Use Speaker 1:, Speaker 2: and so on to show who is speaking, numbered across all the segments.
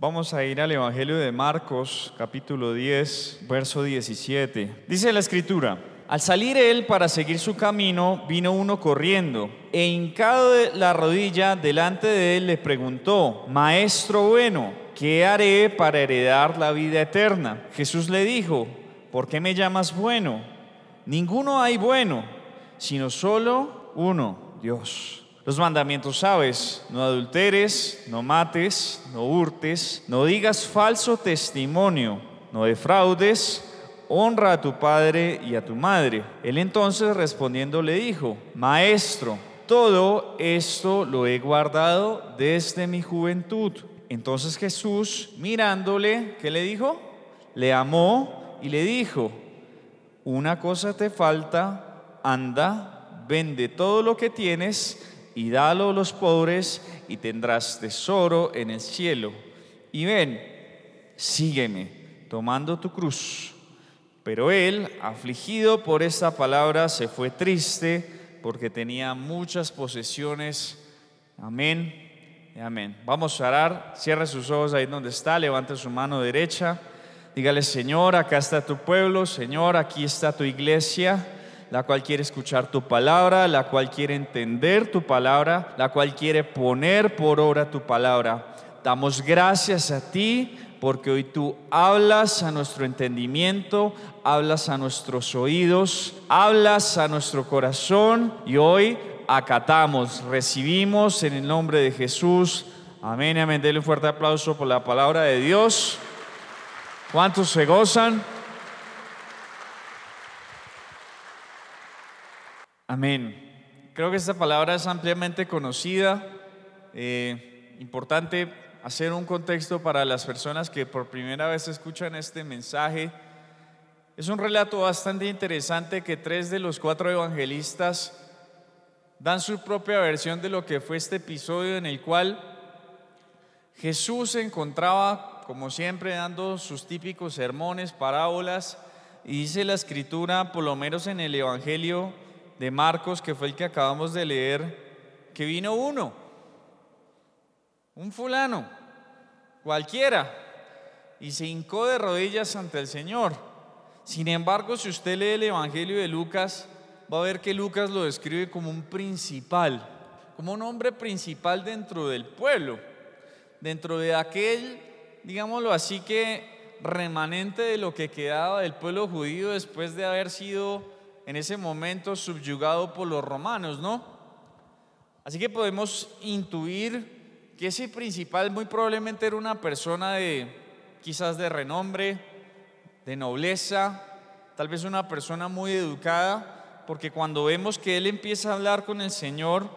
Speaker 1: Vamos a ir al Evangelio de Marcos, capítulo 10, verso 17. Dice la escritura, al salir él para seguir su camino, vino uno corriendo, e hincado la rodilla delante de él le preguntó, Maestro bueno, ¿qué haré para heredar la vida eterna? Jesús le dijo, ¿por qué me llamas bueno? Ninguno hay bueno, sino solo uno, Dios. Los mandamientos sabes, no adulteres, no mates, no hurtes, no digas falso testimonio, no defraudes, honra a tu padre y a tu madre. Él entonces respondiendo le dijo, Maestro, todo esto lo he guardado desde mi juventud. Entonces Jesús, mirándole, ¿qué le dijo? Le amó y le dijo, una cosa te falta, anda, vende todo lo que tienes y dalo a los pobres y tendrás tesoro en el cielo. Y ven, sígueme, tomando tu cruz. Pero él, afligido por esta palabra, se fue triste porque tenía muchas posesiones. Amén. Amén. Vamos a orar. Cierre sus ojos ahí donde está. Levante su mano derecha. Dígale, Señor, acá está tu pueblo. Señor, aquí está tu iglesia la cual quiere escuchar tu palabra, la cual quiere entender tu palabra, la cual quiere poner por obra tu palabra. Damos gracias a ti porque hoy tú hablas a nuestro entendimiento, hablas a nuestros oídos, hablas a nuestro corazón y hoy acatamos, recibimos en el nombre de Jesús. Amén, amén. Denle un fuerte aplauso por la palabra de Dios. ¿Cuántos se gozan? Amén. Creo que esta palabra es ampliamente conocida. Eh, importante hacer un contexto para las personas que por primera vez escuchan este mensaje. Es un relato bastante interesante que tres de los cuatro evangelistas dan su propia versión de lo que fue este episodio en el cual Jesús se encontraba, como siempre, dando sus típicos sermones, parábolas, y dice la escritura, por lo menos en el Evangelio, de Marcos, que fue el que acabamos de leer, que vino uno, un fulano, cualquiera, y se hincó de rodillas ante el Señor. Sin embargo, si usted lee el Evangelio de Lucas, va a ver que Lucas lo describe como un principal, como un hombre principal dentro del pueblo, dentro de aquel, digámoslo así, que remanente de lo que quedaba del pueblo judío después de haber sido en ese momento subyugado por los romanos, ¿no? Así que podemos intuir que ese principal muy probablemente era una persona de quizás de renombre, de nobleza, tal vez una persona muy educada, porque cuando vemos que él empieza a hablar con el Señor,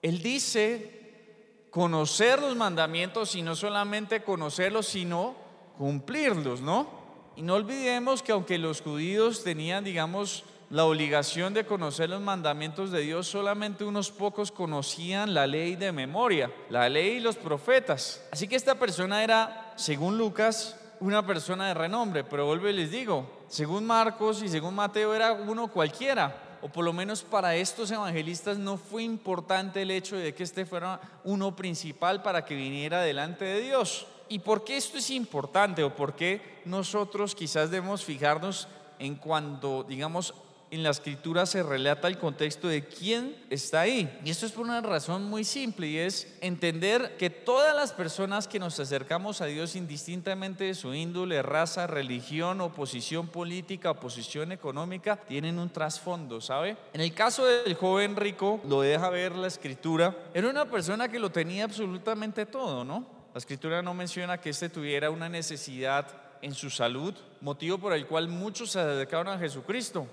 Speaker 1: él dice conocer los mandamientos y no solamente conocerlos, sino cumplirlos, ¿no? Y no olvidemos que aunque los judíos tenían, digamos, la obligación de conocer los mandamientos de Dios, solamente unos pocos conocían la ley de memoria, la ley y los profetas. Así que esta persona era, según Lucas, una persona de renombre, pero vuelvo y les digo, según Marcos y según Mateo era uno cualquiera, o por lo menos para estos evangelistas no fue importante el hecho de que este fuera uno principal para que viniera delante de Dios. ¿Y por qué esto es importante o por qué nosotros quizás debemos fijarnos en cuando, digamos, en la escritura se relata el contexto de quién está ahí. Y esto es por una razón muy simple y es entender que todas las personas que nos acercamos a Dios indistintamente de su índole, raza, religión, oposición política, oposición económica, tienen un trasfondo, ¿sabe? En el caso del joven rico, lo deja ver la escritura, era una persona que lo tenía absolutamente todo, ¿no? La escritura no menciona que éste tuviera una necesidad en su salud, motivo por el cual muchos se acercaron a Jesucristo.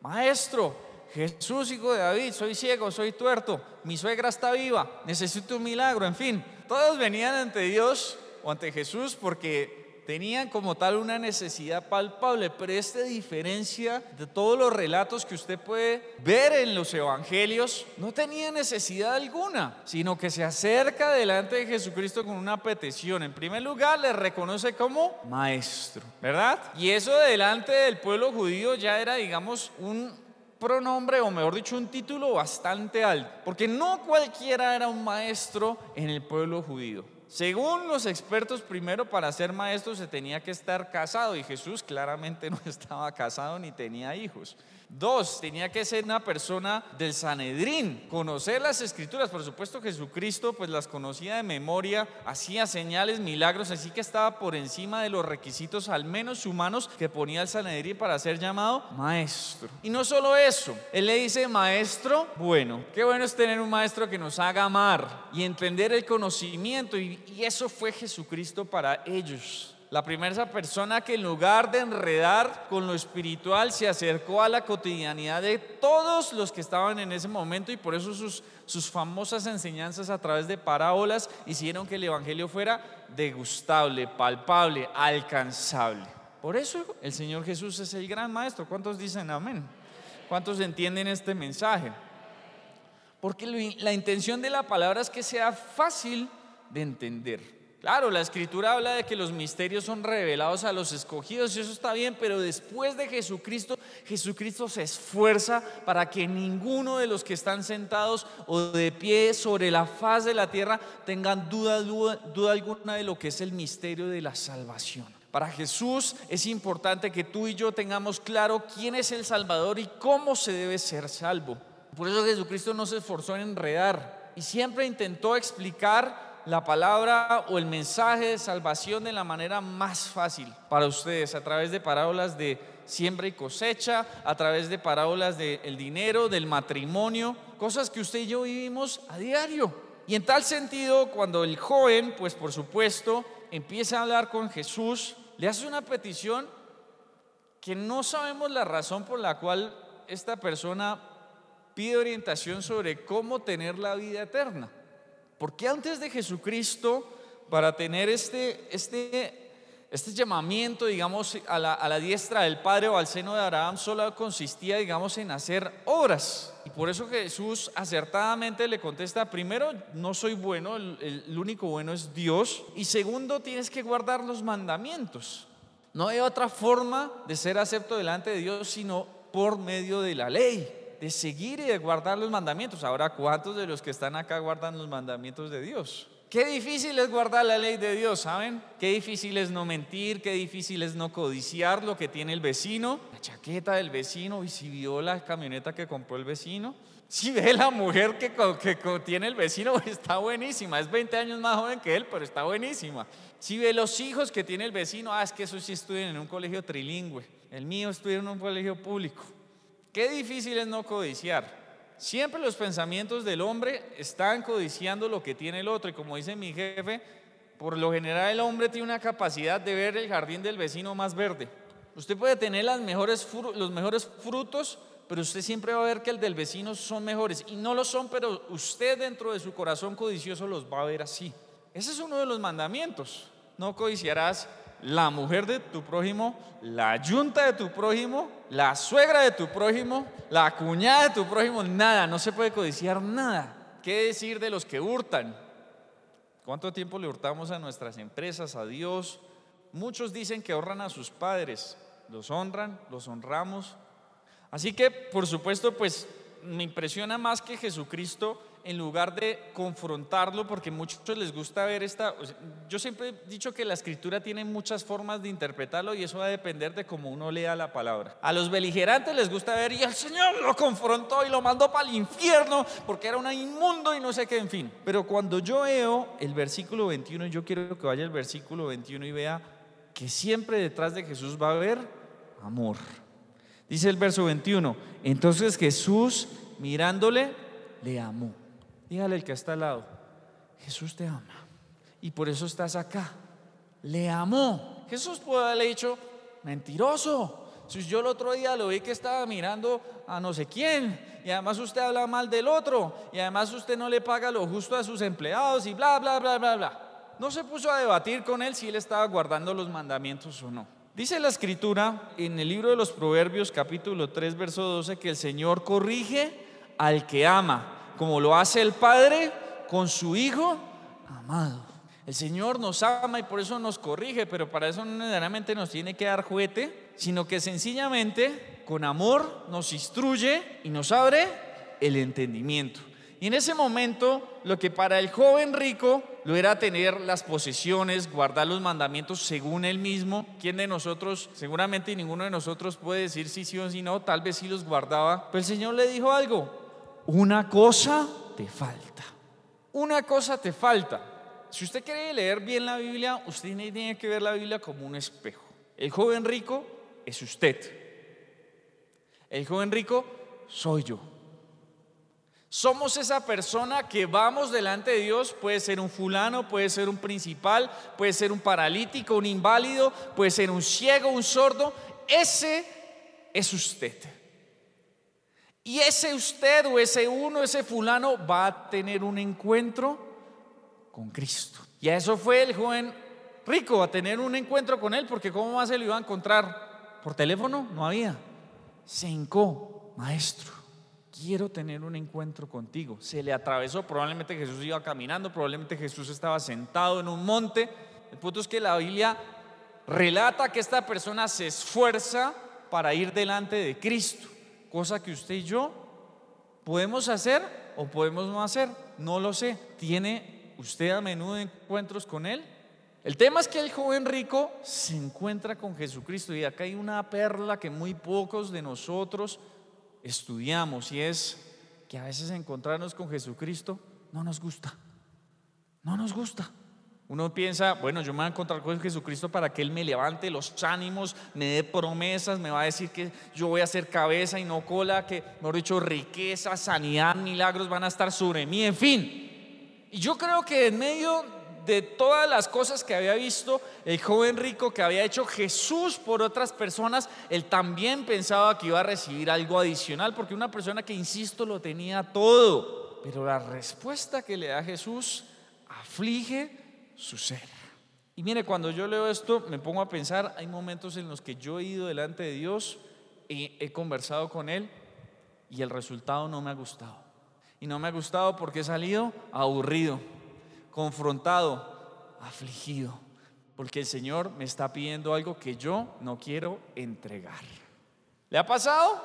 Speaker 1: Maestro, Jesús, hijo de David, soy ciego, soy tuerto, mi suegra está viva, necesito un milagro, en fin. Todos venían ante Dios o ante Jesús porque tenían como tal una necesidad palpable, pero esta diferencia de todos los relatos que usted puede ver en los evangelios, no tenía necesidad alguna, sino que se acerca delante de Jesucristo con una petición. En primer lugar, le reconoce como maestro, ¿verdad? Y eso delante del pueblo judío ya era, digamos, un pronombre, o mejor dicho, un título bastante alto, porque no cualquiera era un maestro en el pueblo judío Según los expertos, primero para ser maestro se tenía que estar casado y Jesús claramente no estaba casado ni tenía hijos. Dos, tenía que ser una persona del Sanedrín, conocer las escrituras. Por supuesto, Jesucristo pues las conocía de memoria, hacía señales, milagros, así que estaba por encima de los requisitos, al menos humanos, que ponía el Sanedrín para ser llamado maestro. Y no solo eso, él le dice maestro, bueno, qué bueno es tener un maestro que nos haga amar y entender el conocimiento, y, y eso fue Jesucristo para ellos. La primera persona que en lugar de enredar con lo espiritual se acercó a la cotidianidad de todos los que estaban en ese momento y por eso sus, sus famosas enseñanzas a través de parábolas hicieron que el Evangelio fuera degustable, palpable, alcanzable. Por eso el Señor Jesús es el gran maestro. ¿Cuántos dicen amén? ¿Cuántos entienden este mensaje? Porque la intención de la palabra es que sea fácil de entender. Claro, la escritura habla de que los misterios son revelados a los escogidos y eso está bien, pero después de Jesucristo, Jesucristo se esfuerza para que ninguno de los que están sentados o de pie sobre la faz de la tierra tengan duda, alguna de lo que es el misterio de la salvación. Para Jesús es importante que tú y yo tengamos claro quién es el Salvador y cómo se debe ser salvo. Por eso Jesucristo no se esforzó en enredar y siempre intentó explicar la palabra o el mensaje de salvación de la manera más fácil para ustedes, a través de parábolas de siembra y cosecha, a través de parábolas del dinero, del matrimonio, cosas que usted y yo vivimos a diario. Y en tal sentido, cuando el joven, pues por supuesto, empieza a hablar con Jesús, le hace una petición que no sabemos la razón por la cual esta persona pide orientación sobre cómo tener la vida eterna. Porque antes de Jesucristo, para tener este, este, este llamamiento, digamos, a la, a la, diestra del Padre o al seno de Abraham, solo consistía, digamos, en hacer obras. Y por eso Jesús acertadamente le contesta, primero, no soy bueno, el, el único bueno es Dios. Y segundo, tienes que guardar los mandamientos. No hay otra forma de ser acepto delante de Dios sino por medio de la ley de seguir y de guardar los mandamientos. Ahora, ¿cuántos de los que están acá guardan los mandamientos de Dios? Qué difícil es guardar la ley de Dios, ¿saben? Qué difícil es no mentir, qué difícil es no codiciar lo que tiene el vecino, la chaqueta del vecino, y si vio la camioneta que compró el vecino, si ve la mujer que, que, tiene el vecino, está buenísima, es 20 años más joven que él, pero está buenísima. Si ve los hijos que tiene el vecino, ah, es que esos sí estudian en un colegio trilingüe, el mío estudia en un colegio público. Qué difícil es no codiciar. Siempre los pensamientos del hombre están codiciando lo que tiene el otro. Y como dice mi jefe, por lo general el hombre tiene una capacidad de ver el jardín del vecino más verde. Usted puede tener los mejores frutos, pero usted siempre va a ver que el del vecino son mejores. Y no lo son, pero usted dentro de su corazón codicioso los va a ver así. Ese es uno de los mandamientos. No codiciarás la mujer de tu prójimo, la yunta de tu prójimo, la suegra de tu prójimo, la cuñada de tu prójimo, nada, no se puede codiciar nada. ¿Qué decir de los que hurtan? ¿Cuánto tiempo le hurtamos a nuestras empresas, a Dios? Muchos dicen que honran a sus padres, los honran, los honramos. Así que, por supuesto, pues me impresiona más que Jesucristo en lugar de confrontarlo, porque muchos les gusta ver esta... Yo siempre he dicho que la escritura tiene muchas formas de interpretarlo y eso va a depender de cómo uno lea la palabra. A los beligerantes les gusta ver y el Señor lo confrontó y lo mandó para el infierno porque era un inmundo y no sé qué, en fin. Pero cuando yo veo el versículo 21, yo quiero que vaya el versículo 21 y vea que siempre detrás de Jesús va a haber amor. Dice el verso 21, entonces Jesús mirándole le amó. Dígale el que está al lado, Jesús te ama y por eso estás acá. Le amó. Jesús puede haberle dicho, mentiroso. Si yo el otro día lo vi que estaba mirando a no sé quién y además usted habla mal del otro y además usted no le paga lo justo a sus empleados y bla, bla, bla, bla, bla. No se puso a debatir con él si él estaba guardando los mandamientos o no. Dice la escritura en el libro de los Proverbios capítulo 3 verso 12 que el Señor corrige al que ama como lo hace el Padre con su Hijo amado. El Señor nos ama y por eso nos corrige, pero para eso no necesariamente nos tiene que dar juguete, sino que sencillamente con amor nos instruye y nos abre el entendimiento. Y en ese momento, lo que para el joven rico lo era tener las posesiones, guardar los mandamientos según él mismo. ¿Quién de nosotros, seguramente ninguno de nosotros puede decir si sí o si no, tal vez sí los guardaba? Pero el Señor le dijo algo, una cosa te falta, una cosa te falta. Si usted quiere leer bien la Biblia, usted tiene que ver la Biblia como un espejo. El joven rico es usted. El joven rico soy yo. Somos esa persona que vamos delante de Dios, puede ser un fulano, puede ser un principal, puede ser un paralítico, un inválido, puede ser un ciego, un sordo. Ese es usted. Y ese usted o ese uno, ese fulano va a tener un encuentro con Cristo. Y a eso fue el joven rico, a tener un encuentro con él, porque ¿cómo más se lo iba a encontrar? ¿Por teléfono? No había. Se hincó, maestro quiero tener un encuentro contigo. Se le atravesó, probablemente Jesús iba caminando, probablemente Jesús estaba sentado en un monte. El punto es que la Biblia relata que esta persona se esfuerza para ir delante de Cristo, cosa que usted y yo podemos hacer o podemos no hacer, no lo sé. ¿Tiene usted a menudo encuentros con Él? El tema es que el joven rico se encuentra con Jesucristo y acá hay una perla que muy pocos de nosotros estudiamos y es que a veces encontrarnos con Jesucristo no nos gusta. No nos gusta. Uno piensa, bueno, yo me voy a encontrar con Jesucristo para que Él me levante los ánimos, me dé promesas, me va a decir que yo voy a ser cabeza y no cola, que, mejor dicho, riqueza, sanidad, milagros van a estar sobre mí, en fin. Y yo creo que en medio de todas las cosas que había visto el joven rico que había hecho Jesús por otras personas, él también pensaba que iba a recibir algo adicional, porque una persona que, insisto, lo tenía todo. Pero la respuesta que le da Jesús aflige su ser. Y mire, cuando yo leo esto, me pongo a pensar, hay momentos en los que yo he ido delante de Dios y he conversado con Él y el resultado no me ha gustado. Y no me ha gustado porque he salido aburrido confrontado, afligido, porque el Señor me está pidiendo algo que yo no quiero entregar. ¿Le ha pasado?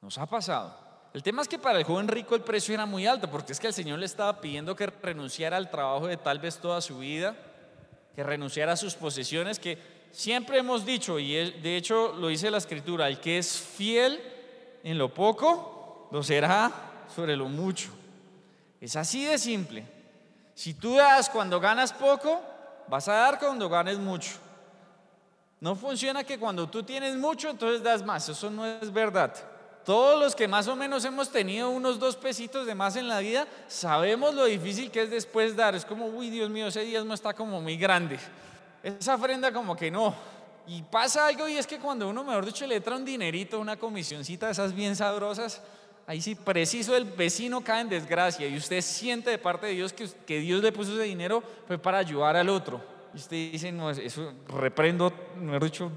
Speaker 1: Nos ha pasado. El tema es que para el joven rico el precio era muy alto, porque es que el Señor le estaba pidiendo que renunciara al trabajo de tal vez toda su vida, que renunciara a sus posesiones, que siempre hemos dicho, y de hecho lo dice la escritura, el que es fiel en lo poco, lo será sobre lo mucho. Es así de simple. Si tú das cuando ganas poco, vas a dar cuando ganes mucho. No funciona que cuando tú tienes mucho, entonces das más. Eso no es verdad. Todos los que más o menos hemos tenido unos dos pesitos de más en la vida, sabemos lo difícil que es después dar. Es como, uy, Dios mío, ese diezmo está como muy grande. Esa ofrenda como que no. Y pasa algo y es que cuando uno, mejor dicho, le trae un dinerito, una comisioncita de esas bien sabrosas, ahí sí, preciso el vecino cae en desgracia y usted siente de parte de Dios que, que Dios le puso ese dinero fue para ayudar al otro. Y usted dice, no, eso reprendo, he dicho,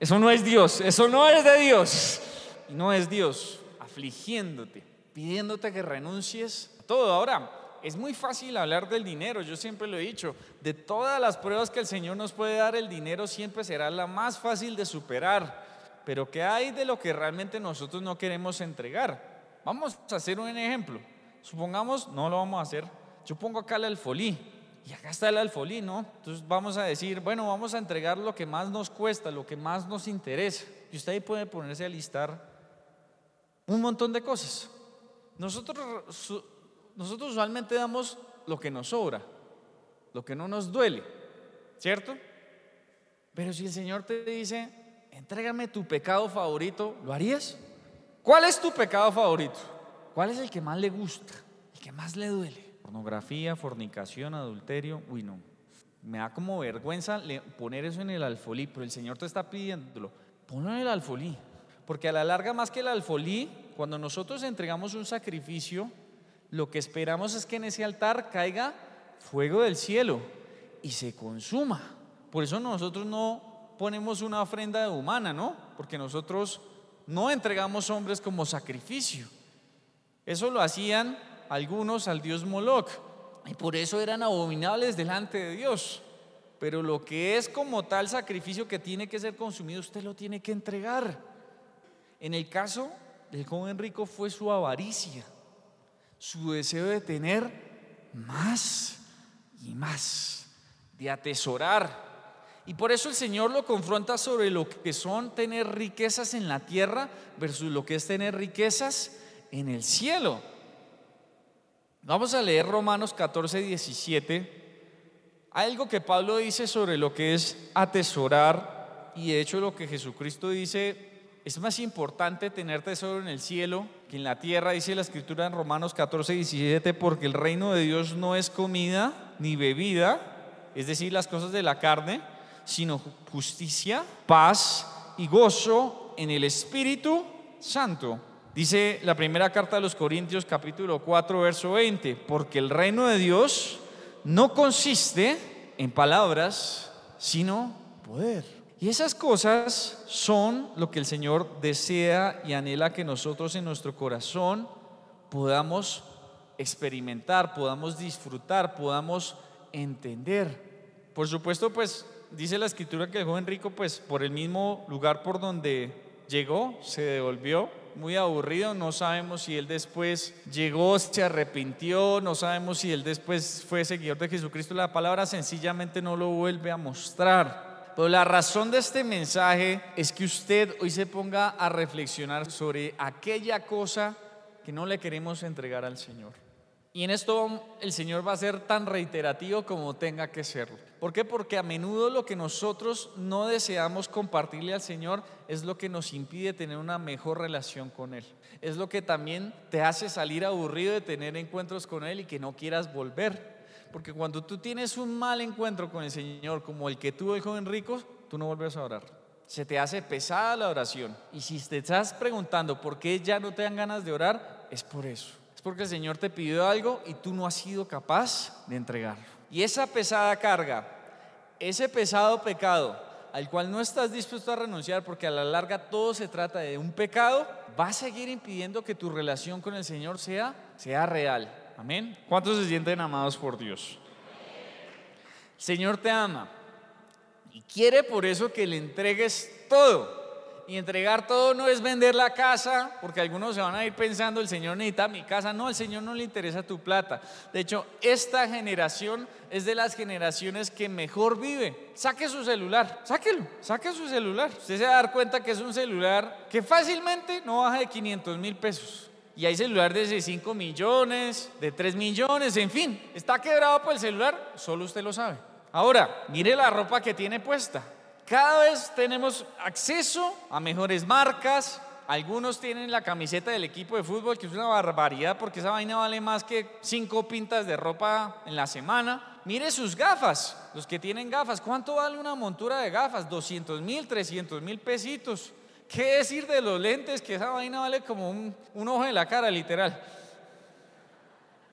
Speaker 1: eso no es Dios, eso no es de Dios. Y no es Dios afligiéndote, pidiéndote que renuncies a todo. Ahora, es muy fácil hablar del dinero, yo siempre lo he dicho, de todas las pruebas que el Señor nos puede dar, el dinero siempre será la más fácil de superar. Pero ¿qué hay de lo que realmente nosotros no queremos entregar? Vamos a hacer un ejemplo. Supongamos, no lo vamos a hacer. Yo pongo acá el alfolí y acá está el alfolí, ¿no? Entonces vamos a decir, bueno, vamos a entregar lo que más nos cuesta, lo que más nos interesa. Y usted ahí puede ponerse a listar un montón de cosas. Nosotros, nosotros usualmente damos lo que nos sobra, lo que no nos duele, ¿cierto? Pero si el Señor te dice, entrégame tu pecado favorito, ¿lo harías? ¿Cuál es tu pecado favorito? ¿Cuál es el que más le gusta? El que más le duele. Pornografía, fornicación, adulterio. Uy, no. Me da como vergüenza poner eso en el alfolí, pero el Señor te está pidiéndolo. Ponlo en el alfolí. Porque a la larga, más que el alfolí, cuando nosotros entregamos un sacrificio, lo que esperamos es que en ese altar caiga fuego del cielo y se consuma. Por eso nosotros no ponemos una ofrenda humana, ¿no? Porque nosotros no entregamos hombres como sacrificio. Eso lo hacían algunos al dios Moloch y por eso eran abominables delante de Dios. Pero lo que es como tal sacrificio que tiene que ser consumido, usted lo tiene que entregar. En el caso del joven rico fue su avaricia, su deseo de tener más y más, de atesorar. Y por eso el Señor lo confronta sobre lo que son tener riquezas en la tierra versus lo que es tener riquezas en el cielo. Vamos a leer Romanos 14, 17. Hay algo que Pablo dice sobre lo que es atesorar y de hecho lo que Jesucristo dice es más importante tener tesoro en el cielo que en la tierra, dice la escritura en Romanos 14, 17, porque el reino de Dios no es comida ni bebida, es decir, las cosas de la carne, sino justicia, paz y gozo en el Espíritu Santo. Dice la primera carta de los Corintios capítulo 4, verso 20, porque el reino de Dios no consiste en palabras, sino poder. Y esas cosas son lo que el Señor desea y anhela que nosotros en nuestro corazón podamos experimentar, podamos disfrutar, podamos entender. Por supuesto, pues dice la escritura que el joven rico, pues por el mismo lugar por donde llegó, se devolvió muy aburrido, no sabemos si él después llegó, se arrepintió, no sabemos si él después fue seguidor de Jesucristo, la palabra sencillamente no lo vuelve a mostrar. Pero la razón de este mensaje es que usted hoy se ponga a reflexionar sobre aquella cosa que no le queremos entregar al Señor. Y en esto el Señor va a ser tan reiterativo como tenga que serlo. ¿Por qué? Porque a menudo lo que nosotros no deseamos compartirle al Señor es lo que nos impide tener una mejor relación con Él. Es lo que también te hace salir aburrido de tener encuentros con Él y que no quieras volver. Porque cuando tú tienes un mal encuentro con el Señor, como el que tuvo el joven rico, tú no vuelves a orar. Se te hace pesada la oración. Y si te estás preguntando por qué ya no te dan ganas de orar, es por eso. Es porque el Señor te pidió algo y tú no has sido capaz de entregarlo. Y esa pesada carga, ese pesado pecado al cual no estás dispuesto a renunciar porque a la larga todo se trata de un pecado, va a seguir impidiendo que tu relación con el Señor sea, sea real. Amén. ¿Cuántos se sienten amados por Dios? Señor te ama y quiere por eso que le entregues todo. Y entregar todo no es vender la casa, porque algunos se van a ir pensando, el Señor necesita mi casa. No, el Señor no le interesa tu plata. De hecho, esta generación es de las generaciones que mejor vive. Saque su celular, sáquelo, saque su celular. Usted se va a dar cuenta que es un celular que fácilmente no baja de 500 mil pesos. Y hay celulares de 5 millones, de 3 millones, en fin. Está quebrado por el celular, solo usted lo sabe. Ahora, mire la ropa que tiene puesta. Cada vez tenemos acceso a mejores marcas. Algunos tienen la camiseta del equipo de fútbol, que es una barbaridad porque esa vaina vale más que 5 pintas de ropa en la semana. Mire sus gafas, los que tienen gafas. ¿Cuánto vale una montura de gafas? 200 mil, 300 mil pesitos. ¿Qué decir de los lentes? Que esa vaina vale como un, ojo en la cara, literal.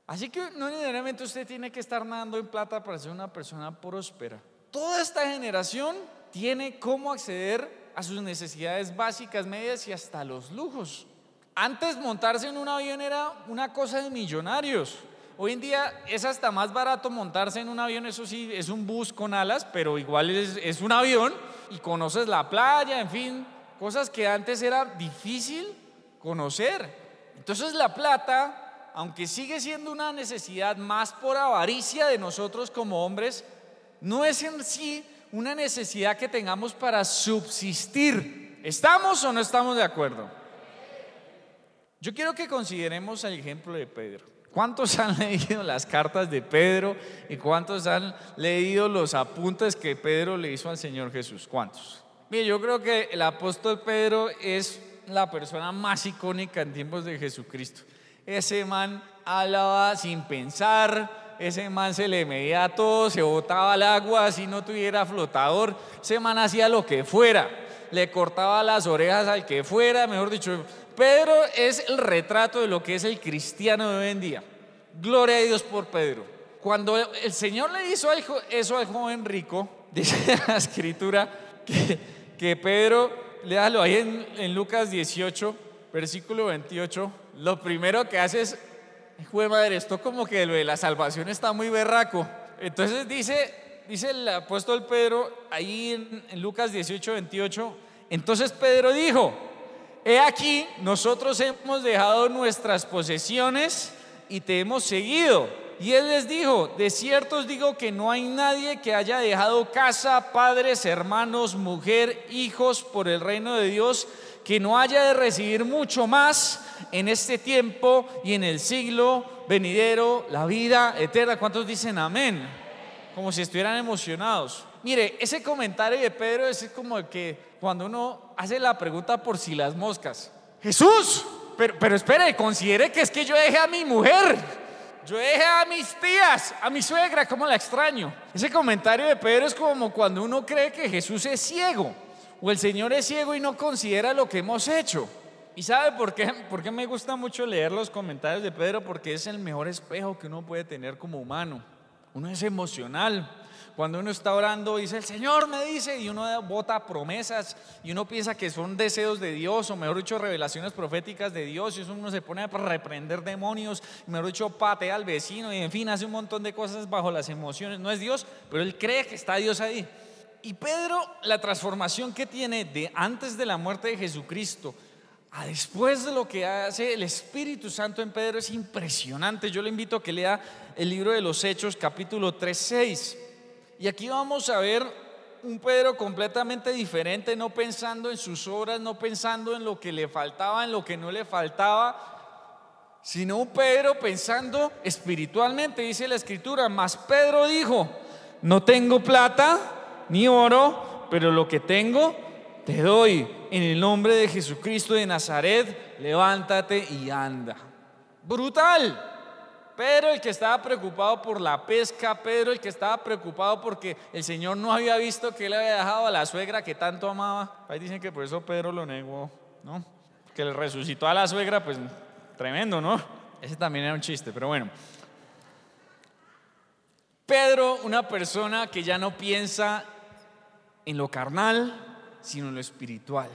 Speaker 1: Así que no necesariamente usted tiene que estar nadando en plata para ser una persona próspera. Toda esta generación tiene cómo acceder a sus necesidades básicas, medias y hasta los lujos. Antes montarse en un avión era una cosa de millonarios. Hoy en día es hasta más barato montarse en un avión, eso sí, es un bus con alas, pero igual es, es un avión y conoces la playa, en fin, cosas que antes era difícil conocer. Entonces la plata, aunque sigue siendo una necesidad más por avaricia de nosotros como hombres, no es en sí una necesidad que tengamos para subsistir. ¿Estamos o no estamos de acuerdo? Yo quiero que consideremos el ejemplo de Pedro. ¿Cuántos han leído las cartas de Pedro y cuántos han leído los apuntes que Pedro le hizo al Señor Jesús? ¿Cuántos? Mire, yo creo que el apóstol Pedro es la persona más icónica en tiempos de Jesucristo. Ese man hablaba sin pensar, ese man se le medía todo, se botaba al agua si no tuviera flotador, ese man hacía lo que fuera, le cortaba las orejas al que fuera, mejor dicho, Pedro es el retrato de lo que es el cristiano de hoy en día. Gloria a Dios por Pedro. Cuando el Señor le hizo eso al joven rico, dice la escritura que que Pedro, léalo ahí en, Lucas 18, versículo 28, lo primero que hace es, Jue madre, esto como que lo de la salvación está muy berraco. Entonces dice, dice el apóstol Pedro ahí en, en Lucas 18, 28, entonces Pedro dijo, he aquí, nosotros hemos dejado nuestras posesiones y te hemos seguido. Y él les dijo, de cierto os digo que no hay nadie que haya dejado casa, padres, hermanos, mujer, hijos por el reino de Dios, que no haya de recibir mucho más en este tiempo y en el siglo venidero, la vida eterna. ¿Cuántos dicen amén? Como si estuvieran emocionados. Mire, ese comentario de Pedro es como que cuando uno hace la pregunta por si las moscas. Jesús, pero, pero espere, considere que es que yo dejé a mi mujer. Yo dejé a mis tías, a mi suegra, ¿cómo la extraño? Ese comentario de Pedro es como cuando uno cree que Jesús es ciego o el Señor es ciego y no considera lo que hemos hecho. ¿Y sabe por qué? Por qué me gusta mucho leer los comentarios de Pedro? Porque es el mejor espejo que uno puede tener como humano. Uno es emocional. Cuando uno está orando, dice, el Señor me dice, y uno bota promesas, y uno piensa que son deseos de Dios, o mejor dicho, revelaciones proféticas de Dios, y eso uno se pone a reprender demonios, mejor dicho, patea al vecino, y en fin, hace un montón de cosas bajo las emociones. No es Dios, pero él cree que está Dios ahí. Y Pedro, la transformación que tiene de antes de la muerte de Jesucristo, a después de lo que hace el Espíritu Santo en Pedro es impresionante. Yo le invito a que lea el libro de los Hechos, capítulo 3, 6. Y aquí vamos a ver un Pedro completamente diferente, no pensando en sus obras, no pensando en lo que le faltaba, en lo que no le faltaba, sino un Pedro pensando espiritualmente, dice la escritura, más Pedro dijo, no tengo plata ni oro, pero lo que tengo te doy. En el nombre de Jesucristo de Nazaret, levántate y anda. Brutal. Pedro el que estaba preocupado por la pesca, Pedro el que estaba preocupado porque el Señor no había visto que él había dejado a la suegra que tanto amaba. Ahí dicen que por eso Pedro lo negó, ¿no? Que le resucitó a la suegra, pues tremendo, ¿no? Ese también era un chiste, pero bueno. Pedro, una persona que ya no piensa en lo carnal, sino en lo espiritual.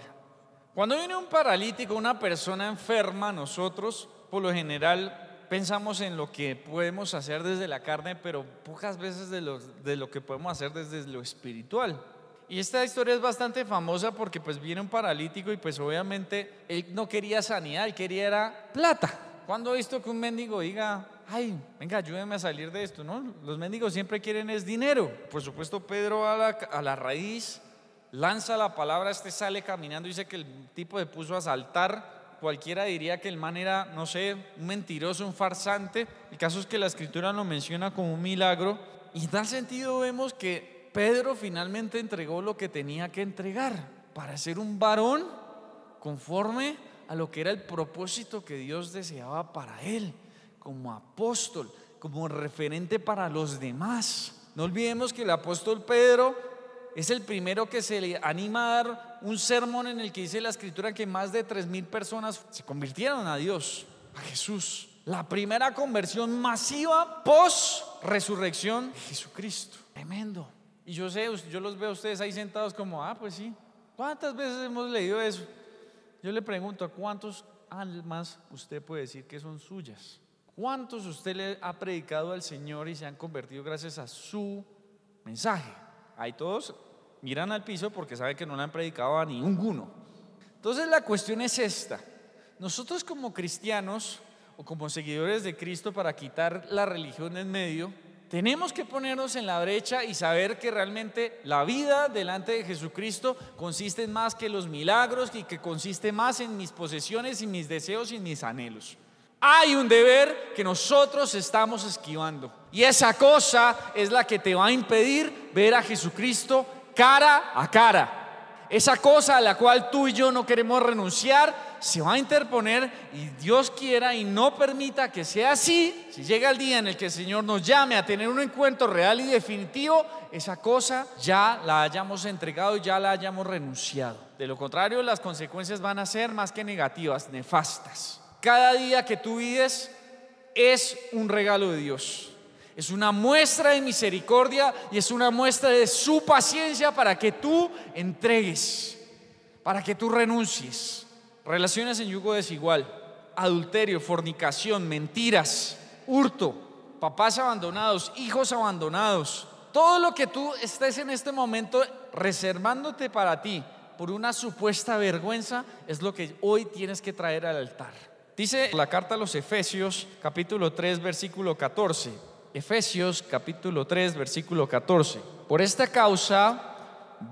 Speaker 1: Cuando viene un paralítico, una persona enferma, nosotros, por lo general, pensamos en lo que podemos hacer desde la carne, pero pocas veces de lo, de lo que podemos hacer desde lo espiritual. Y esta historia es bastante famosa porque pues viene un paralítico y pues obviamente él no quería sanidad, él quería era plata. ¿Cuándo he visto que un mendigo diga, ay, venga, ayúdeme a salir de esto? ¿no? Los mendigos siempre quieren es dinero. Por supuesto, Pedro a la, a la raíz lanza la palabra, este sale caminando, dice que el tipo se puso a saltar cualquiera diría que el man era, no sé, un mentiroso, un farsante. El caso es que la escritura lo menciona como un milagro. Y en tal sentido vemos que Pedro finalmente entregó lo que tenía que entregar para ser un varón conforme a lo que era el propósito que Dios deseaba para él, como apóstol, como referente para los demás. No olvidemos que el apóstol Pedro es el primero que se le anima a dar un sermón en el que dice la escritura que más de tres mil personas se convirtieron a Dios, a Jesús. La primera conversión masiva post resurrección de Jesucristo. Tremendo. Y yo sé, yo los veo a ustedes ahí sentados como, ah, pues sí. ¿Cuántas veces hemos leído eso? Yo le pregunto, ¿a cuántos almas usted puede decir que son suyas? ¿Cuántos usted le ha predicado al Señor y se han convertido gracias a su mensaje? Hay todos miran al piso porque saben que no le han predicado a ninguno. Entonces la cuestión es esta. Nosotros como cristianos o como seguidores de Cristo para quitar la religión en medio, tenemos que ponernos en la brecha y saber que realmente la vida delante de Jesucristo consiste en más que los milagros y que consiste más en mis posesiones y mis deseos y mis anhelos. Hay un deber que nosotros estamos esquivando y esa cosa es la que te va a impedir ver a Jesucristo cara a cara. Esa cosa a la cual tú y yo no queremos renunciar se va a interponer y Dios quiera y no permita que sea así. Si llega el día en el que el Señor nos llame a tener un encuentro real y definitivo, esa cosa ya la hayamos entregado y ya la hayamos renunciado. De lo contrario, las consecuencias van a ser más que negativas, nefastas. Cada día que tú vives es un regalo de Dios. Es una muestra de misericordia y es una muestra de su paciencia para que tú entregues, para que tú renuncies. Relaciones en yugo desigual, adulterio, fornicación, mentiras, hurto, papás abandonados, hijos abandonados. Todo lo que tú estés en este momento reservándote para ti por una supuesta vergüenza es lo que hoy tienes que traer al altar. Dice la carta a los Efesios capítulo 3 versículo 14. Efesios capítulo 3, versículo 14. Por esta causa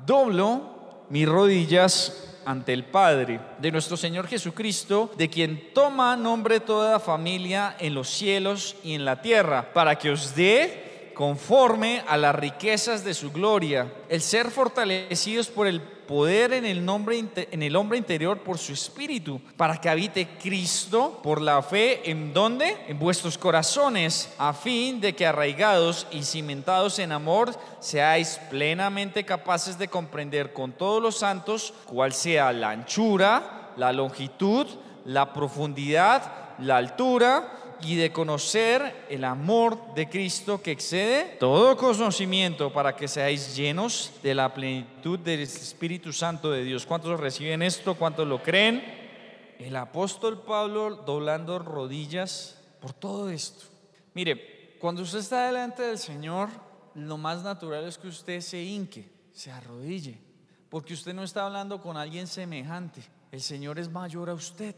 Speaker 1: doblo mis rodillas ante el Padre de nuestro Señor Jesucristo, de quien toma nombre toda familia en los cielos y en la tierra, para que os dé conforme a las riquezas de su gloria, el ser fortalecidos por el poder en el, nombre, en el hombre interior por su espíritu, para que habite Cristo por la fe en? En vuestros corazones, a fin de que arraigados y cimentados en amor, seáis plenamente capaces de comprender con todos los santos cuál sea la anchura, la longitud, la profundidad, la altura y de conocer el amor de Cristo que excede todo conocimiento para que seáis llenos de la plenitud del Espíritu Santo de Dios. ¿Cuántos reciben esto? ¿Cuántos lo creen? El apóstol Pablo doblando rodillas por todo esto. Mire, cuando usted está delante del Señor, lo más natural es que usted se hinque, se arrodille, porque usted no está hablando con alguien semejante. El Señor es mayor a usted.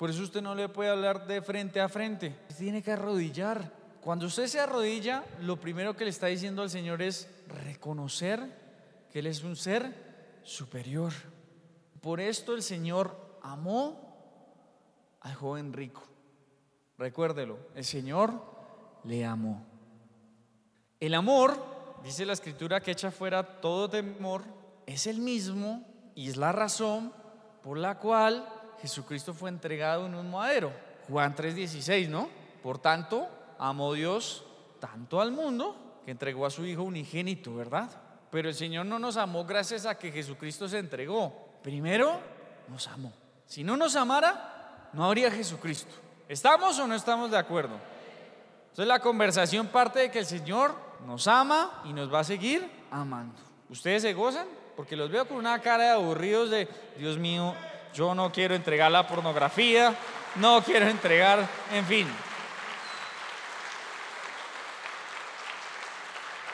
Speaker 1: Por eso usted no le puede hablar de frente a frente. Tiene que arrodillar. Cuando usted se arrodilla, lo primero que le está diciendo al Señor es reconocer que Él es un ser superior. Por esto el Señor amó al joven rico. Recuérdelo, el Señor le amó. El amor, dice la escritura, que echa fuera todo temor, es el mismo y es la razón por la cual Jesucristo fue entregado en un madero. Juan 3:16, ¿no? Por tanto, amó Dios tanto al mundo que entregó a su Hijo unigénito, ¿verdad? Pero el Señor no nos amó gracias a que Jesucristo se entregó. Primero, nos amó. Si no nos amara, no habría Jesucristo. ¿Estamos o no estamos de acuerdo? Entonces la conversación parte de que el Señor nos ama y nos va a seguir amando. ¿Ustedes se gozan? Porque los veo con una cara de aburridos de, Dios mío, yo no quiero entregar la pornografía, no quiero entregar, en fin.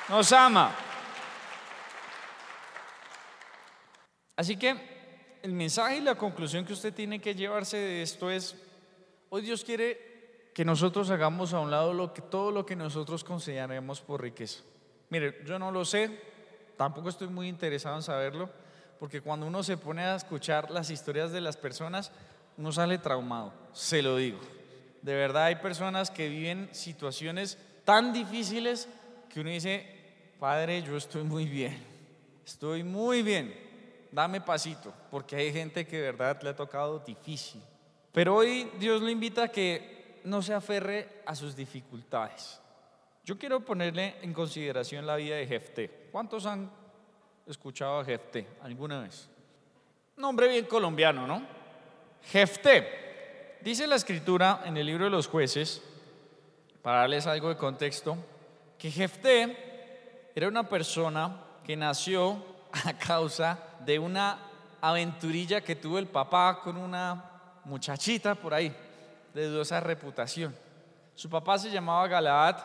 Speaker 1: Nos ama. Así que el mensaje y la conclusión que usted tiene que llevarse de esto es, hoy Dios quiere que nosotros hagamos a un lado todo lo que nosotros consideremos por riqueza. Mire, yo no lo sé, tampoco estoy muy interesado en saberlo porque cuando uno se pone a escuchar las historias de las personas, uno sale traumado, se lo digo. De verdad hay personas que viven situaciones tan difíciles que uno dice, Padre, yo estoy muy bien, estoy muy bien, dame pasito, porque hay gente que de verdad le ha tocado difícil. Pero hoy Dios lo invita a que no se aferre a sus dificultades. Yo quiero ponerle en consideración la vida de Jefté. ¿Cuántos han escuchado a Jefté alguna vez? Nombre bien colombiano, ¿no? Jefté. Dice la escritura en el libro de los jueces, para darles algo de contexto, que Jefté era una persona que nació a causa de una aventurilla que tuvo el papá con una muchachita por ahí, de dudosa reputación. Su papá se llamaba Galaad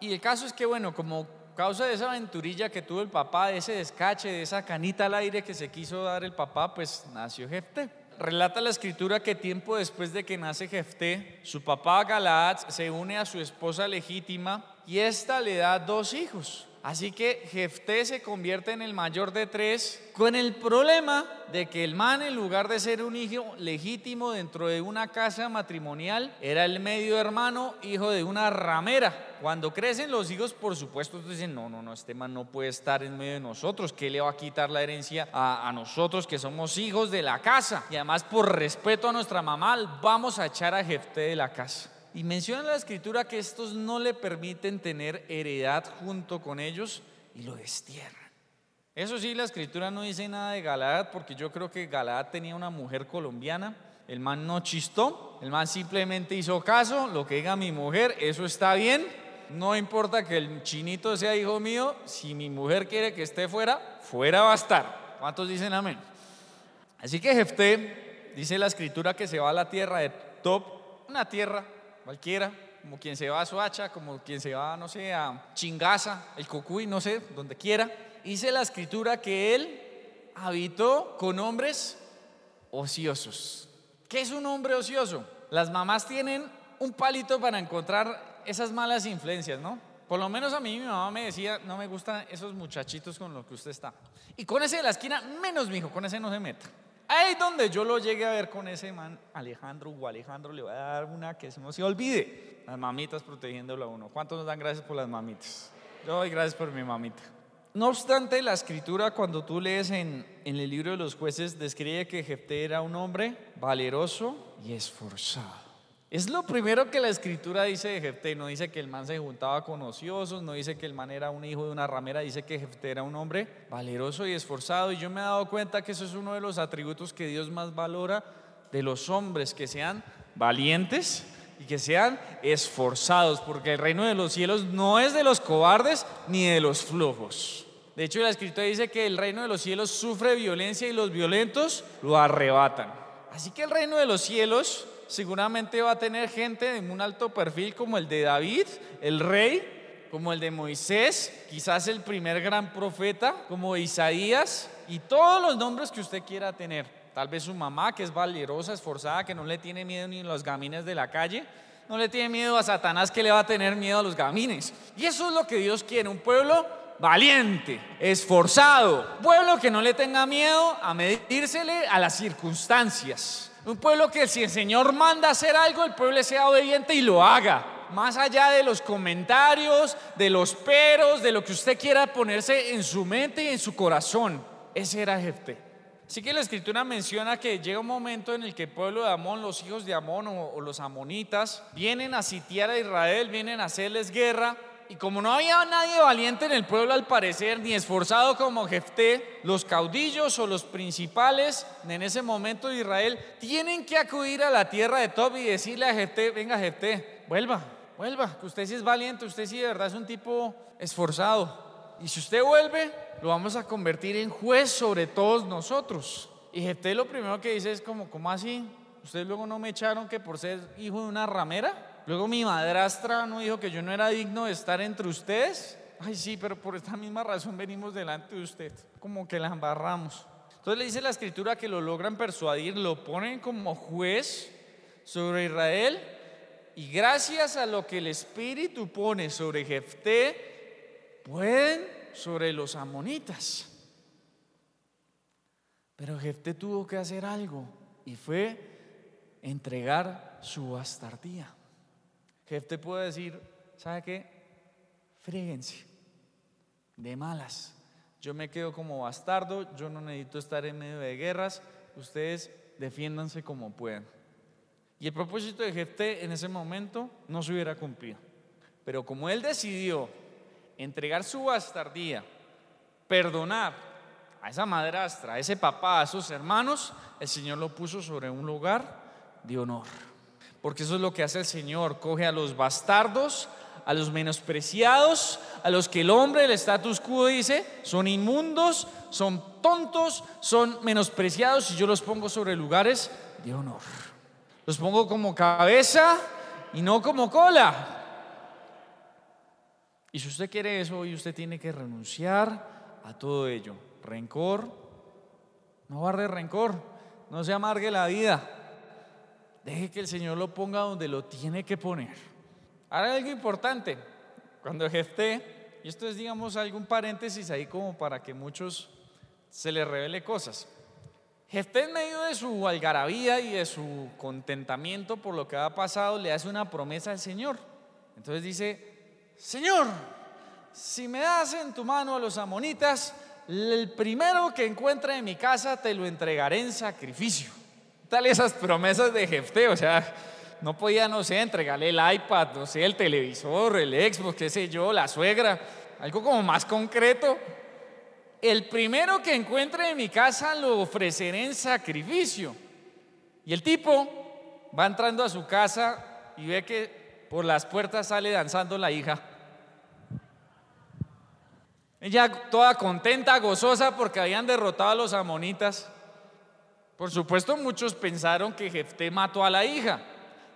Speaker 1: y el caso es que, bueno, como causa de esa aventurilla que tuvo el papá, de ese descache, de esa canita al aire que se quiso dar el papá, pues nació Jefté. Relata la escritura que tiempo después de que nace Jefté, su papá Galaad se une a su esposa legítima y ésta le da dos hijos. Así que Jefté se convierte en el mayor de tres, con el problema de que el man, en lugar de ser un hijo legítimo dentro de una casa matrimonial, era el medio hermano, hijo de una ramera. Cuando crecen los hijos, por supuesto, dicen, no, no, no, este man no puede estar en medio de nosotros, ¿qué le va a quitar la herencia a, a nosotros que somos hijos de la casa? Y además, por respeto a nuestra mamá, vamos a echar a Jefté de la casa. Y menciona la escritura que estos no le permiten tener heredad junto con ellos y lo destierran. Eso sí, la escritura no dice nada de Galaad porque yo creo que Galaad tenía una mujer colombiana. El man no chistó, el man simplemente hizo caso, lo que diga mi mujer, eso está bien. No importa que el chinito sea hijo mío, si mi mujer quiere que esté fuera, fuera va a estar. ¿Cuántos dicen amén? Así que Jefté dice la escritura que se va a la tierra de Top, una tierra cualquiera, como quien se va a Soacha, como quien se va, no sé, a Chingaza, el Cocuy, no sé, donde quiera. Dice la escritura que él habitó con hombres ociosos. ¿Qué es un hombre ocioso? Las mamás tienen un palito para encontrar esas malas influencias, ¿no? Por lo menos a mí mi mamá me decía, no me gustan esos muchachitos con los que usted está. Y con ese de la esquina, menos mi hijo, con ese no se meta. Ahí donde yo lo llegue a ver con ese man, Alejandro o Alejandro, le voy a dar una que no se olvide. Las mamitas protegiéndolo a uno. ¿Cuántos nos dan gracias por las mamitas? Yo doy gracias por mi mamita. No obstante, la escritura, cuando tú lees en, en el libro de los jueces, describe que Jefté era un hombre valeroso y esforzado. Es lo primero que la escritura dice de Jefté. No dice que el man se juntaba con ociosos, no dice que el man era un hijo de una ramera, dice que Jefté era un hombre valeroso y esforzado. Y yo me he dado cuenta que eso es uno de los atributos que Dios más valora de los hombres, que sean valientes y que sean esforzados, porque el reino de los cielos no es de los cobardes ni de los flojos. De hecho, la escritura dice que el reino de los cielos sufre violencia y los violentos lo arrebatan. Así que el reino de los cielos seguramente va a tener gente de un alto perfil como el de David, el rey, como el de Moisés, quizás el primer gran profeta, como Isaías, y todos los nombres que usted quiera tener. Tal vez su mamá, que es valerosa, esforzada, que no le tiene miedo ni a los gamines de la calle, no le tiene miedo a Satanás, que le va a tener miedo a los gamines. Y eso es lo que Dios quiere, un pueblo valiente, esforzado, pueblo que no le tenga miedo a medírsele a las circunstancias. Un pueblo que si el Señor manda hacer algo, el pueblo sea obediente y lo haga. Más allá de los comentarios, de los peros, de lo que usted quiera ponerse en su mente y en su corazón. Ese era Jefté. Así que la escritura menciona que llega un momento en el que el pueblo de Amón, los hijos de Amón o, o los amonitas, vienen a sitiar a Israel, vienen a hacerles guerra y como no había nadie valiente en el pueblo al parecer, ni esforzado como Jefté, los caudillos o los principales en ese momento de Israel tienen que acudir a la tierra de Tob y decirle a Jefté, venga Jefté, vuelva, vuelva, que usted sí es valiente, usted sí de verdad es un tipo esforzado. Y si usted vuelve, lo vamos a convertir en juez sobre todos nosotros. Y Jefté lo primero que dice es como, ¿cómo así? ¿Ustedes luego no me echaron que por ser hijo de una ramera? Luego mi madrastra no dijo que yo no era digno de estar entre ustedes. Ay, sí, pero por esta misma razón venimos delante de usted. Como que la embarramos. Entonces le dice la escritura que lo logran persuadir, lo ponen como juez sobre Israel y gracias a lo que el Espíritu pone sobre Jefté, pueden sobre los amonitas. Pero Jefté tuvo que hacer algo y fue entregar su bastardía. Jefte puede decir, ¿sabe qué? Fríguense, de malas. Yo me quedo como bastardo, yo no necesito estar en medio de guerras, ustedes defiéndanse como puedan. Y el propósito de Jefte en ese momento no se hubiera cumplido. Pero como él decidió entregar su bastardía, perdonar a esa madrastra, a ese papá, a sus hermanos, el Señor lo puso sobre un lugar de honor porque eso es lo que hace el Señor, coge a los bastardos, a los menospreciados, a los que el hombre del status quo dice son inmundos, son tontos, son menospreciados y yo los pongo sobre lugares de honor. Los pongo como cabeza y no como cola. Y si usted quiere eso, hoy usted tiene que renunciar a todo ello. Rencor, no barre rencor, no se amargue la vida. Deje que el Señor lo ponga donde lo tiene que poner. Ahora algo importante, cuando Jefté, y esto es digamos algún paréntesis ahí como para que muchos se les revele cosas. Jefté en medio de su algarabía y de su contentamiento por lo que ha pasado le hace una promesa al Señor. Entonces dice, Señor, si me das en tu mano a los amonitas, el primero que encuentre en mi casa te lo entregaré en sacrificio tal esas promesas de Jefté? O sea, no podía, no sé, entregarle el iPad, no sé, el televisor, el Xbox, qué sé yo, la suegra, algo como más concreto. El primero que encuentre en mi casa lo ofreceré en sacrificio. Y el tipo va entrando a su casa y ve que por las puertas sale danzando la hija. Ella toda contenta, gozosa porque habían derrotado a los amonitas. Por supuesto, muchos pensaron que Jefté mató a la hija.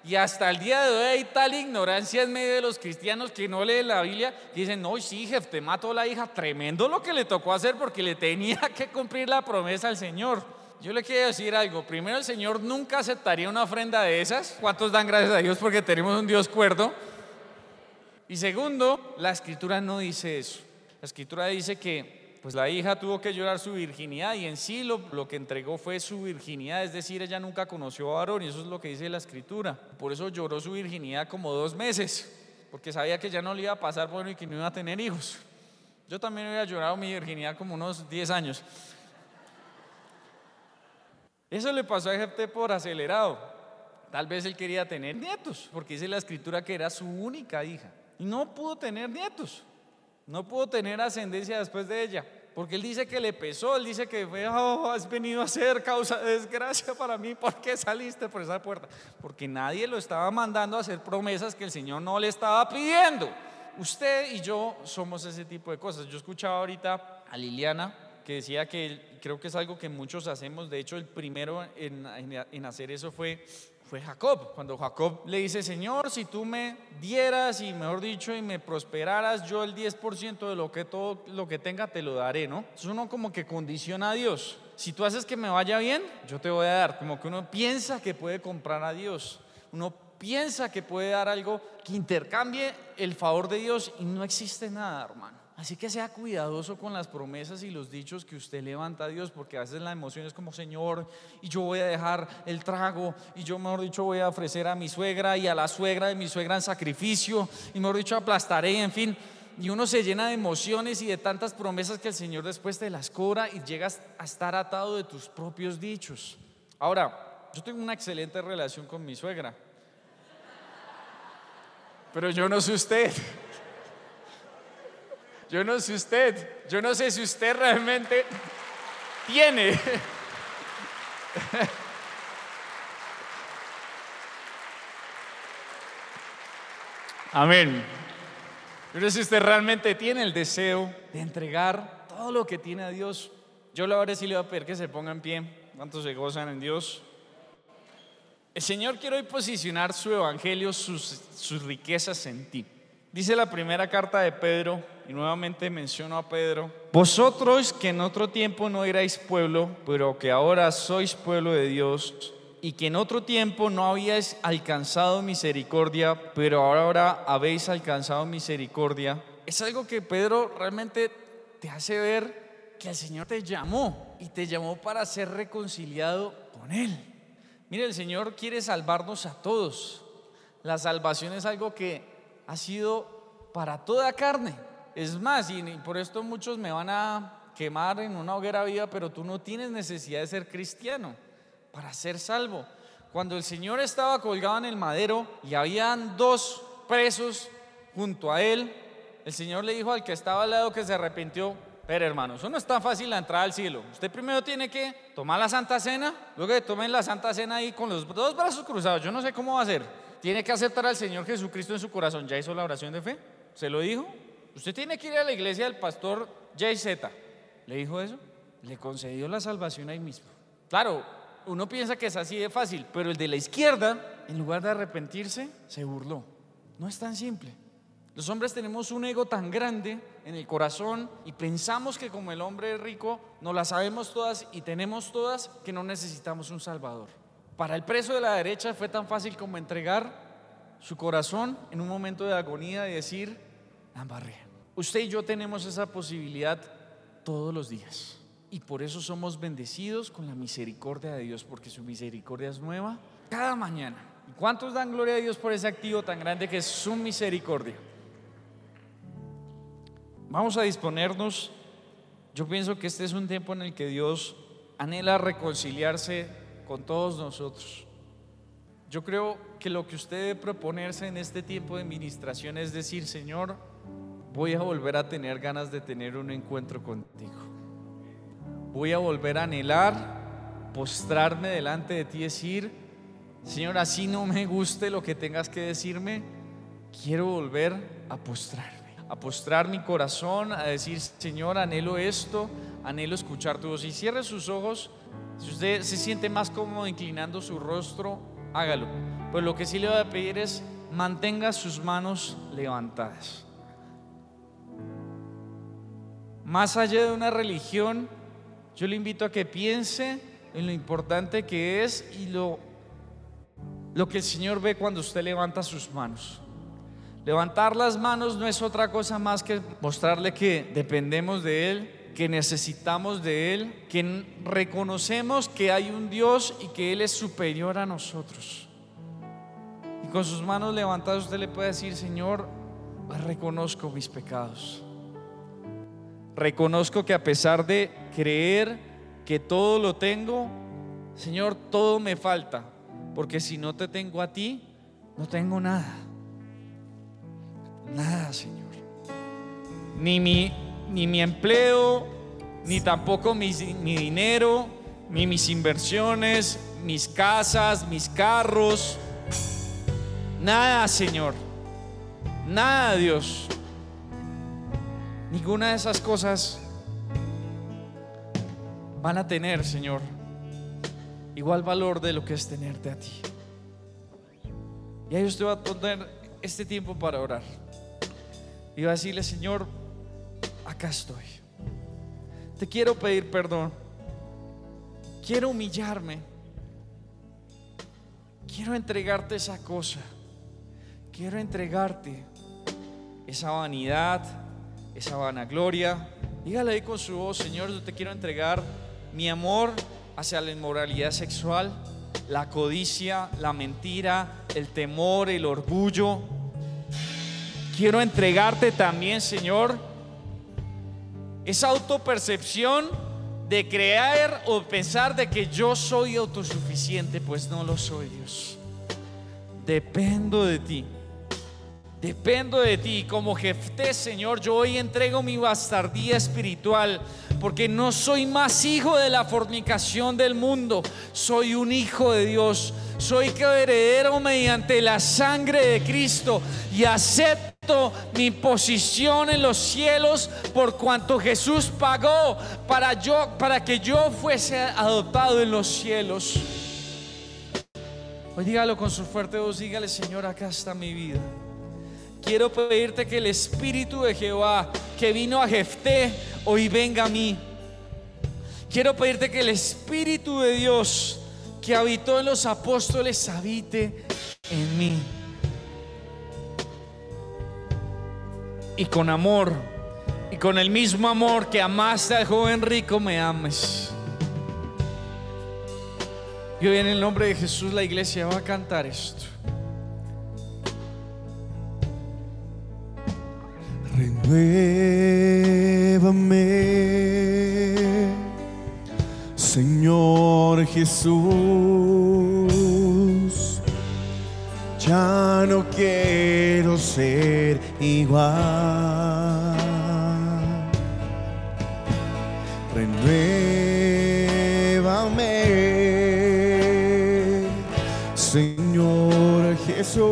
Speaker 1: Y hasta el día de hoy hay tal ignorancia en medio de los cristianos que no leen la Biblia dicen, no, sí, Jefté mató a la hija. Tremendo lo que le tocó hacer porque le tenía que cumplir la promesa al Señor. Yo le quiero decir algo. Primero, el Señor nunca aceptaría una ofrenda de esas. ¿Cuántos dan gracias a Dios porque tenemos un Dios cuerdo? Y segundo, la escritura no dice eso. La escritura dice que pues la hija tuvo que llorar su virginidad y en sí lo, que entregó fue su virginidad, es decir, ella nunca conoció a varón y eso es lo que dice la escritura. Por eso lloró su virginidad como dos meses, porque sabía que ya no le iba a pasar bueno y que no iba a tener hijos. Yo también había llorado mi virginidad como unos 10 años. Eso le pasó a Jefté por acelerado. Tal vez él quería tener nietos, porque dice la escritura que era su única hija. Y no pudo tener nietos. No pudo tener ascendencia después de ella. Porque él dice que le pesó, él dice que oh, has venido a ser causa de desgracia para mí. ¿Por qué saliste por esa puerta? Porque nadie lo estaba mandando a hacer promesas que el Señor no le estaba pidiendo. Usted y yo somos ese tipo de cosas. Yo escuchaba ahorita a Liliana que decía que creo que es algo que muchos hacemos. De hecho, el primero en, en hacer eso fue fue Jacob. Cuando Jacob le dice, Señor, si tú me dieras y mejor dicho, y me prosperaras, yo el 10% de lo que todo lo que tenga te lo daré, ¿no? Es uno como que condiciona a Dios. Si tú haces que me vaya bien, yo te voy a dar. Como que uno piensa que puede comprar a Dios. Uno piensa que puede dar algo que intercambie el favor de Dios y no existe nada, hermano. Así que sea cuidadoso con las promesas y los dichos que usted levanta a Dios, porque a veces la emoción es como, Señor, y yo voy a dejar el trago, y yo, mejor dicho, voy a ofrecer a mi suegra y a la suegra de mi suegra en sacrificio, y mejor dicho, aplastaré, en fin. Y uno se llena de emociones y de tantas promesas que el Señor después te las cobra y llegas a estar atado de tus propios dichos. Ahora, yo tengo una excelente relación con mi suegra, pero yo no sé usted. Yo no sé usted, yo no sé si usted realmente tiene. Amén. Yo no sé si usted realmente tiene el deseo de entregar todo lo que tiene a Dios. Yo ahora sí le voy a pedir que se ponga en pie. ¿Cuántos se gozan en Dios? El Señor quiere hoy posicionar su evangelio, sus, sus riquezas en ti. Dice la primera carta de Pedro, y nuevamente menciono a Pedro, vosotros que en otro tiempo no erais pueblo, pero que ahora sois pueblo de Dios, y que en otro tiempo no habíais alcanzado misericordia, pero ahora habéis alcanzado misericordia. Es algo que Pedro realmente te hace ver que el Señor te llamó y te llamó para ser reconciliado con Él. Mire, el Señor quiere salvarnos a todos. La salvación es algo que ha sido para toda carne. Es más, y por esto muchos me van a quemar en una hoguera viva, pero tú no tienes necesidad de ser cristiano para ser salvo. Cuando el Señor estaba colgado en el madero y habían dos presos junto a él, el Señor le dijo al que estaba al lado que se arrepintió, pero hermano, eso no es tan fácil la entrada al cielo. Usted primero tiene que tomar la Santa Cena, luego que tomen la Santa Cena ahí con los dos brazos cruzados. Yo no sé cómo va a ser. Tiene que aceptar al Señor Jesucristo en su corazón. ¿Ya hizo la oración de fe? ¿Se lo dijo? Usted tiene que ir a la iglesia del pastor JZ. ¿Le dijo eso? Le concedió la salvación ahí mismo. Claro, uno piensa que es así de fácil, pero el de la izquierda, en lugar de arrepentirse, se burló. No es tan simple. Los hombres tenemos un ego tan grande en el corazón y pensamos que como el hombre rico no las sabemos todas y tenemos todas que no necesitamos un salvador. Para el preso de la derecha fue tan fácil como entregar su corazón en un momento de agonía y decir, ambarré. Usted y yo tenemos esa posibilidad todos los días. Y por eso somos bendecidos con la misericordia de Dios, porque su misericordia es nueva cada mañana. ¿Y cuántos dan gloria a Dios por ese activo tan grande que es su misericordia? Vamos a disponernos. Yo pienso que este es un tiempo en el que Dios anhela reconciliarse con todos nosotros. Yo creo que lo que usted debe proponerse en este tiempo de administración es decir, Señor, voy a volver a tener ganas de tener un encuentro contigo. Voy a volver a anhelar, postrarme delante de ti y decir, Señor, así no me guste lo que tengas que decirme, quiero volver a postrarme, a postrar mi corazón, a decir, Señor, anhelo esto, anhelo escuchar tu voz. Y cierre sus ojos, si usted se siente más cómodo inclinando su rostro, hágalo. Pues lo que sí le voy a pedir es, mantenga sus manos levantadas. Más allá de una religión, yo le invito a que piense en lo importante que es y lo, lo que el Señor ve cuando usted levanta sus manos. Levantar las manos no es otra cosa más que mostrarle que dependemos de Él, que necesitamos de Él, que reconocemos que hay un Dios y que Él es superior a nosotros. Y con sus manos levantadas usted le puede decir, Señor, reconozco mis pecados. Reconozco que a pesar de creer que todo lo tengo, Señor, todo me falta, porque si no te tengo a ti, no tengo nada. Nada, Señor. Ni mi, ni mi empleo, ni tampoco mi, dinero, ni mis inversiones, mis casas, mis carros. Nada, Señor. Nada, Dios. Ninguna de esas cosas van a tener, Señor, igual valor de lo que es tenerte a ti. Y ahí usted va a tener este tiempo para orar. Y va a decirle, Señor, acá estoy. Te quiero pedir perdón. Quiero humillarme. Quiero entregarte esa cosa. Quiero entregarte esa vanidad, esa vanagloria. Dígale ahí con su voz, Señor, yo te quiero entregar mi amor hacia la inmoralidad sexual, la codicia, la mentira, el temor, el orgullo. Quiero entregarte también, Señor, esa autopercepción de creer o pensar de que yo soy autosuficiente, pues no lo soy, Dios. Dependo de ti. Dependo de ti. Como Jefté, Señor, yo hoy entrego mi bastardía espiritual. Porque no soy más hijo de la fornicación del mundo. Soy un hijo de Dios. Soy heredero mediante la sangre de Cristo. Y acepto mi posición en los cielos por cuanto Jesús pagó para, yo, para que yo fuese adoptado en los cielos. Hoy dígalo con su fuerte voz. Dígale, Señor, acá está mi vida. Quiero pedirte que el Espíritu de Jehová que vino a Jefté hoy venga a mí. Quiero pedirte que el Espíritu de Dios que habitó en los apóstoles habite en mí. Y con amor, y con el mismo amor que amaste al joven rico, me ames. Y hoy en el nombre de Jesús la iglesia va a cantar esto.
Speaker 2: Renuévame, Señor Jesús. Ya no quiero ser igual. Renuévame, Señor Jesús.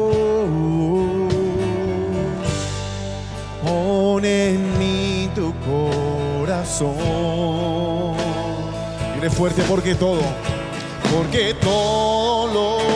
Speaker 2: Pon en mí tu corazón. Mire fuerte porque todo, porque todo lo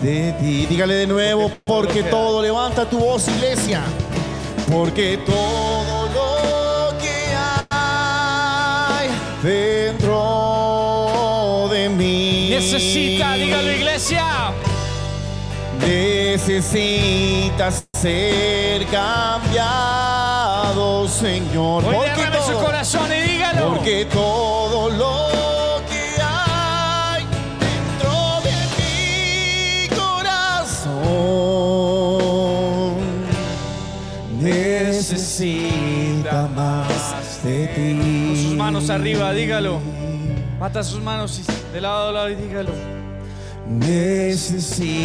Speaker 2: de ti. Dígale de nuevo, porque todo, levanta tu voz, iglesia, porque todo lo que hay dentro de mí
Speaker 1: Necesita, dígalo iglesia.
Speaker 2: necesitas ser cambiado, Señor.
Speaker 1: Hoy
Speaker 2: Porque
Speaker 1: derrame su
Speaker 2: todo,
Speaker 1: corazón y dígalo.
Speaker 2: porque todo
Speaker 1: manos arriba, dígalo. Mata sus manos de lado a lado y dígalo.
Speaker 2: necesita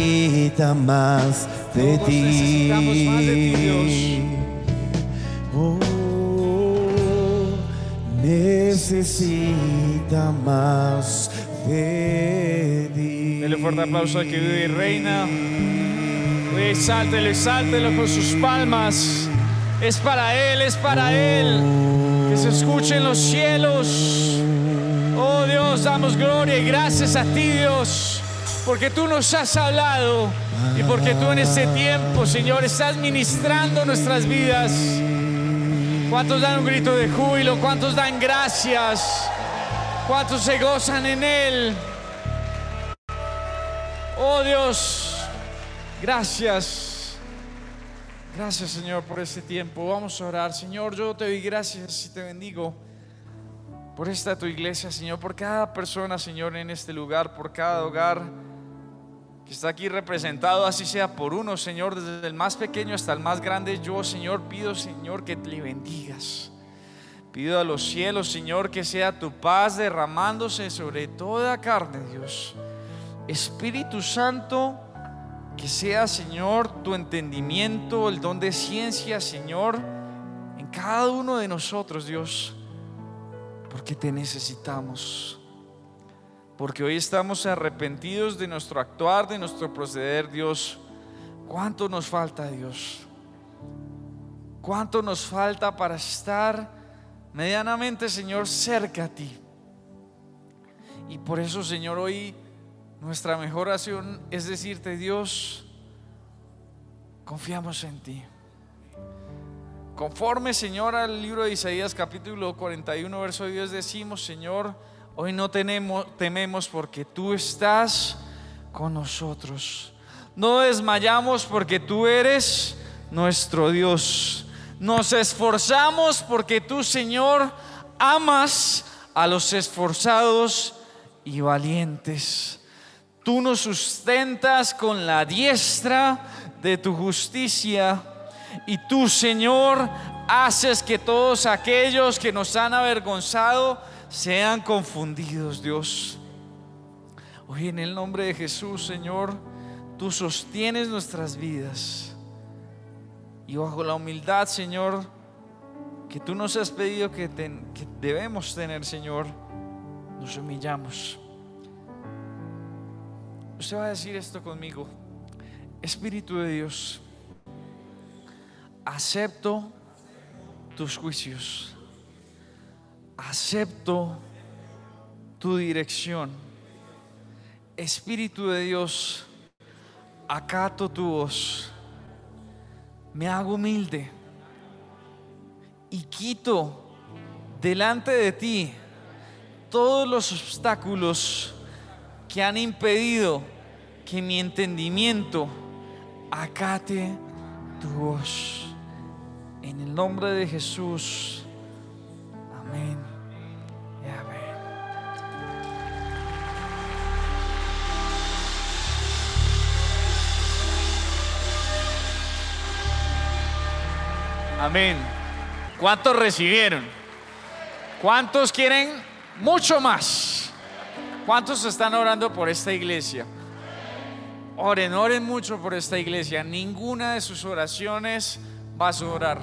Speaker 2: más de
Speaker 1: Todos
Speaker 2: ti.
Speaker 1: necesitamos más de ti, Dios.
Speaker 2: Oh, necesita más de ti.
Speaker 1: Dele fuerte aplauso al que vive y reina. Exáltelo, exáltelo con sus palmas. Es para Él, es para Él. Que se escuche en los cielos. Oh Dios, damos gloria y gracias a ti, Dios. Porque tú nos has hablado y porque tú en este tiempo, Señor, estás ministrando nuestras vidas. ¿Cuántos dan un grito de júbilo? ¿Cuántos dan gracias? ¿Cuántos se gozan en Él? Oh Dios, gracias. Gracias Señor por este tiempo. Vamos a orar. Señor, yo te doy gracias y te bendigo por esta tu iglesia, Señor, por cada persona, Señor, en este lugar, por cada hogar que está aquí representado, así sea por uno, Señor, desde el más pequeño hasta el más grande. Yo, Señor, pido, Señor, que le bendigas. Pido a los cielos, Señor, que sea tu paz derramándose sobre toda carne, Dios. Espíritu Santo, que sea, Señor, tu entendimiento, el don de ciencia, Señor, en cada uno de nosotros, Dios, porque te necesitamos. Porque hoy estamos arrepentidos de nuestro actuar, de nuestro proceder, Dios. ¿Cuánto nos falta, Dios? ¿Cuánto nos falta para estar medianamente, Señor, cerca a ti? Y por eso, Señor, hoy nuestra mejor oración es decirte, Dios, confiamos en ti. Conforme, Señor, al libro de Isaías capítulo 41, verso 10, decimos, Señor, hoy no tenemos, tememos porque tú estás con nosotros. No desmayamos porque tú eres nuestro Dios. Nos esforzamos porque tú, Señor, amas a los esforzados y valientes. Tú nos sustentas con la diestra de tu justicia y tú, Señor, haces que todos aquellos que nos han avergonzado sean confundidos, Dios. Hoy en el nombre de Jesús, Señor, tú sostienes nuestras vidas. Y bajo la humildad, Señor, que tú nos has pedido que, que debemos tener, Señor, nos humillamos. Usted va a decir esto conmigo. Espíritu de Dios, acepto tus juicios. Acepto tu dirección. Espíritu de Dios, acato tu voz. Me hago humilde y quito delante de ti todos los obstáculos que han impedido que mi entendimiento acate tu voz. En el nombre de Jesús. Amén. Amén. ¿Cuántos recibieron? ¿Cuántos quieren mucho más? ¿Cuántos están orando por esta iglesia? Oren, oren mucho por esta iglesia. Ninguna de sus oraciones va a sobrar.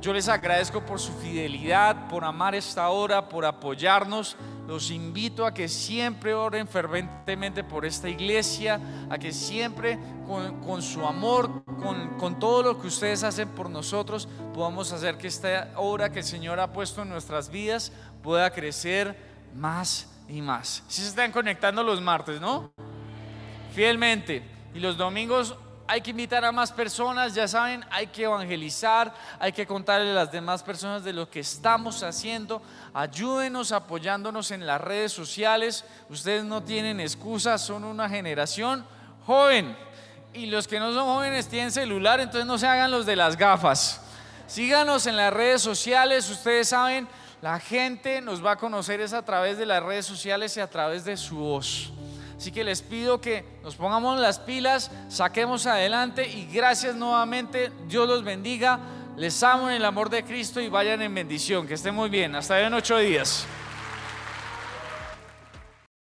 Speaker 1: Yo les agradezco por su fidelidad, por amar esta hora, por apoyarnos. Los invito a que siempre oren ferventemente por esta iglesia, a que siempre con, su amor, con, con, todo lo que ustedes hacen por nosotros, podamos hacer que esta obra que el Señor ha puesto en nuestras vidas pueda crecer más y más. Si se están conectando los martes, ¿no? Fielmente. Y los domingos hay que invitar a más personas, ya saben, hay que evangelizar, hay que contarle a las demás personas de lo que estamos haciendo. Ayúdenos apoyándonos en las redes sociales. Ustedes no tienen excusas, son una generación joven. Y los que no son jóvenes tienen celular, entonces no se hagan los de las gafas. Síganos en las redes sociales, ustedes saben, la gente nos va a conocer es a través de las redes sociales y a través de su voz. Así que les pido que nos pongamos las pilas, saquemos adelante y gracias nuevamente. Dios los bendiga. Les amo en el amor de Cristo y vayan en bendición. Que estén muy bien. Hasta en ocho días.